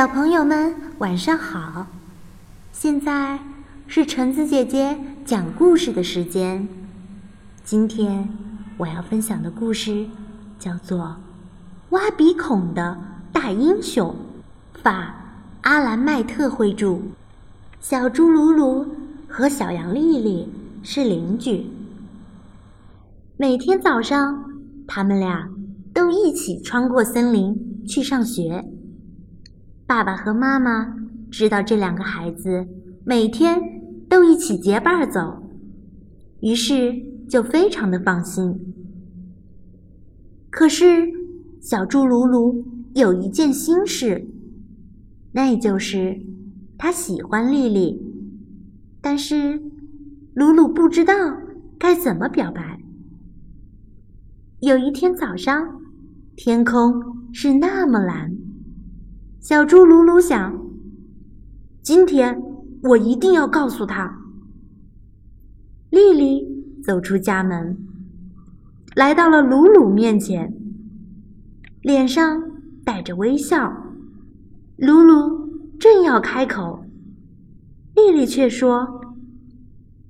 小朋友们，晚上好！现在是橙子姐姐讲故事的时间。今天我要分享的故事叫做《挖鼻孔的大英雄》，法阿兰麦特绘著。小猪鲁鲁和小羊丽丽是邻居，每天早上，他们俩都一起穿过森林去上学。爸爸和妈妈知道这两个孩子每天都一起结伴走，于是就非常的放心。可是小猪鲁鲁有一件心事，那就是他喜欢丽丽，但是鲁鲁不知道该怎么表白。有一天早上，天空是那么蓝。小猪鲁鲁想：“今天我一定要告诉他。”丽丽走出家门，来到了鲁鲁面前，脸上带着微笑。鲁鲁正要开口，丽丽却说：“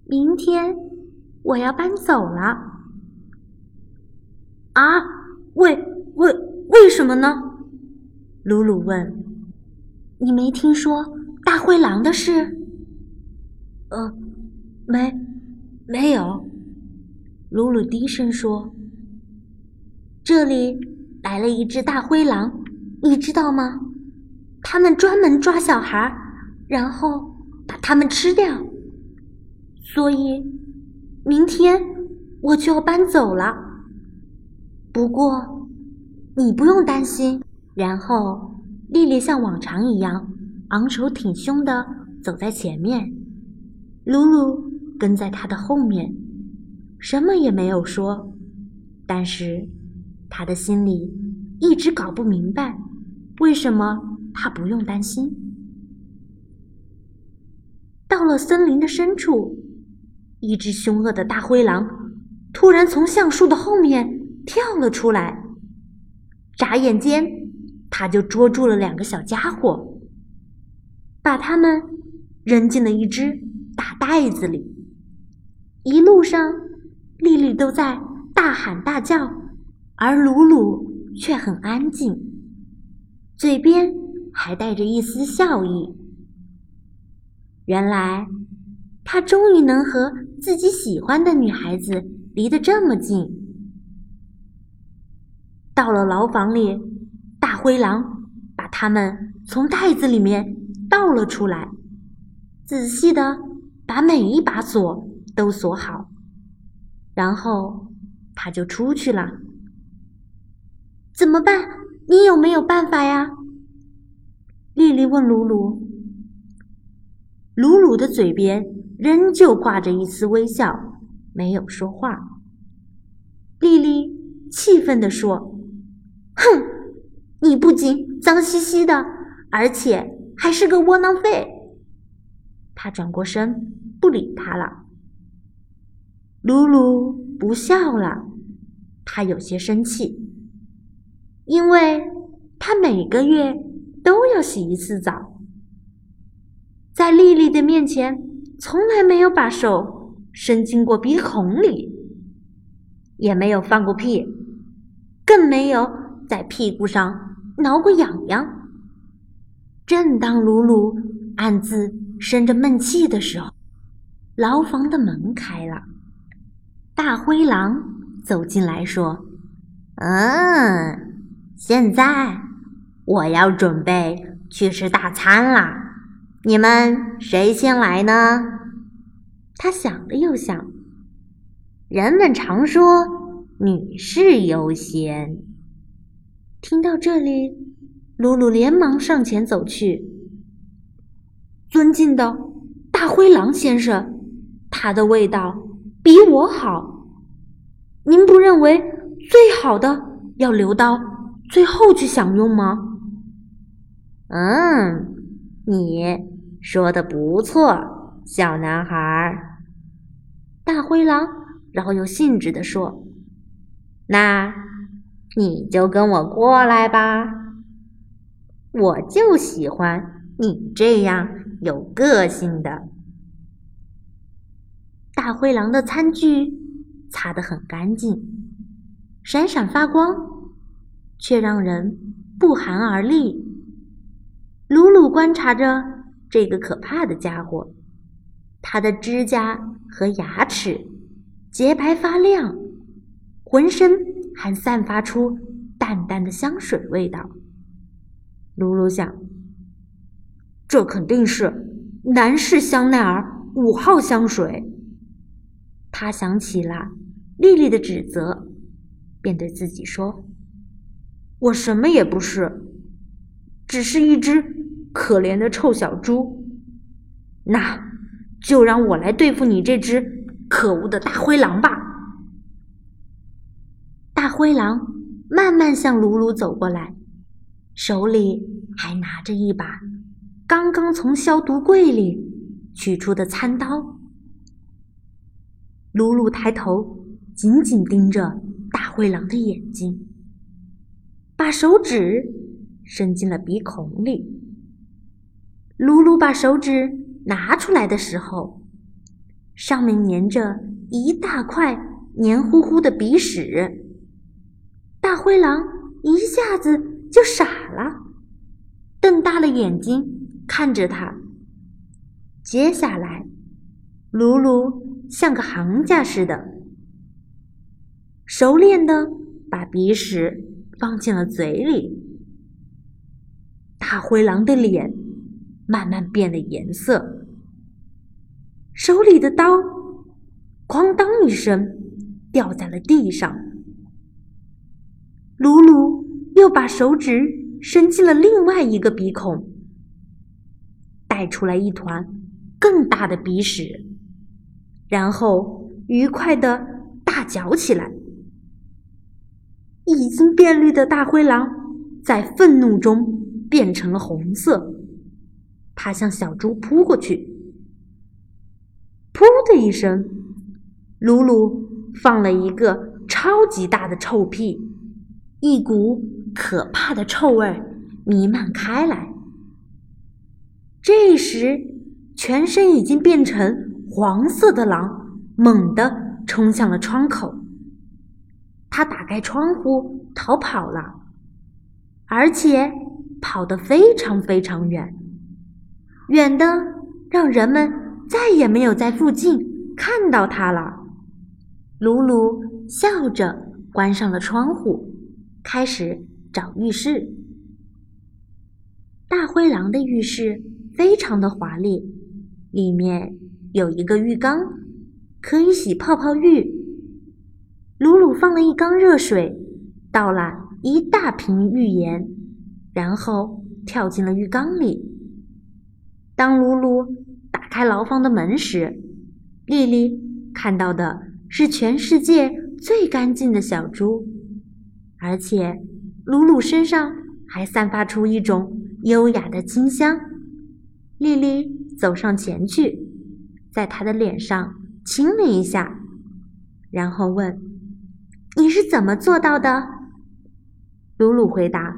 明天我要搬走了。”啊？为为为什么呢？鲁鲁问：“你没听说大灰狼的事？”“呃，没，没有。”鲁鲁低声说。“这里来了一只大灰狼，你知道吗？他们专门抓小孩，然后把他们吃掉。所以，明天我就要搬走了。不过，你不用担心。”然后，丽丽像往常一样昂首挺胸地走在前面，鲁鲁跟在她的后面，什么也没有说。但是，他的心里一直搞不明白，为什么他不用担心。到了森林的深处，一只凶恶的大灰狼突然从橡树的后面跳了出来，眨眼间。他就捉住了两个小家伙，把他们扔进了一只大袋子里。一路上，丽丽都在大喊大叫，而鲁鲁却很安静，嘴边还带着一丝笑意。原来，他终于能和自己喜欢的女孩子离得这么近。到了牢房里。灰狼把它们从袋子里面倒了出来，仔细的把每一把锁都锁好，然后他就出去了。怎么办？你有没有办法呀？丽丽问鲁鲁。鲁鲁的嘴边仍旧挂着一丝微笑，没有说话。丽丽气愤地说：“！”你不仅脏兮兮的，而且还是个窝囊废。他转过身，不理他了。鲁鲁不笑了，他有些生气，因为他每个月都要洗一次澡，在丽丽的面前从来没有把手伸进过鼻孔里，也没有放过屁，更没有在屁股上。挠过痒痒。正当鲁鲁暗自生着闷气的时候，牢房的门开了，大灰狼走进来说：“嗯，现在我要准备去吃大餐了，你们谁先来呢？”他想了又想，人们常说女士优先。听到这里，鲁鲁连忙上前走去。尊敬的大灰狼先生，它的味道比我好，您不认为最好的要留到最后去享用吗？嗯，你说的不错，小男孩。大灰狼饶有兴致地说：“那。”你就跟我过来吧。我就喜欢你这样有个性的。大灰狼的餐具擦得很干净，闪闪发光，却让人不寒而栗。鲁鲁观察着这个可怕的家伙，他的指甲和牙齿洁白发亮，浑身还散发出淡淡的香水味道。鲁鲁想，这肯定是男士香奈儿五号香水。他想起了丽丽的指责，便对自己说：“我什么也不是，只是一只可怜的臭小猪。那就让我来对付你这只可恶的大灰狼吧。”灰狼慢慢向鲁鲁走过来。手里还拿着一把刚刚从消毒柜里取出的餐刀。鲁鲁抬头，紧紧盯着大灰狼的眼睛，把手指伸进了鼻孔里。鲁鲁把手指拿出来的时候，上面粘着一大块黏糊糊的鼻屎。大灰狼一下子。就傻了，瞪大了眼睛看着他。接下来，鲁鲁像个行家似的，熟练的把鼻屎放进了嘴里。大灰狼的脸慢慢变了颜色，手里的刀哐当一声掉在了地上。鲁鲁。又把手指伸进了另外一个鼻孔，带出来一团更大的鼻屎，然后愉快的大嚼起来。已经变绿的大灰狼在愤怒中变成了红色，它向小猪扑过去。噗的一声，鲁鲁放了一个超级大的臭屁，一股。可怕的臭味弥漫开来。这时，全身已经变成黄色的狼猛地冲向了窗口。他打开窗户逃跑了，而且跑得非常非常远，远的让人们再也没有在附近看到他了。鲁鲁笑着关上了窗户，开始。找浴室，大灰狼的浴室非常的华丽，里面有一个浴缸，可以洗泡泡浴。鲁鲁放了一缸热水，倒了一大瓶浴盐，然后跳进了浴缸里。当鲁鲁打开牢房的门时，丽丽看到的是全世界最干净的小猪，而且。鲁鲁身上还散发出一种优雅的清香。丽丽走上前去，在他的脸上亲了一下，然后问：“你是怎么做到的？”鲁鲁回答：“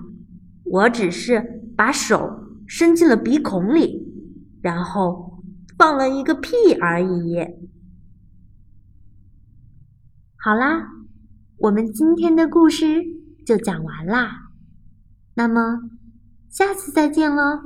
我只是把手伸进了鼻孔里，然后放了一个屁而已。”好啦，我们今天的故事。就讲完啦，那么下次再见喽。